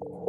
Oh.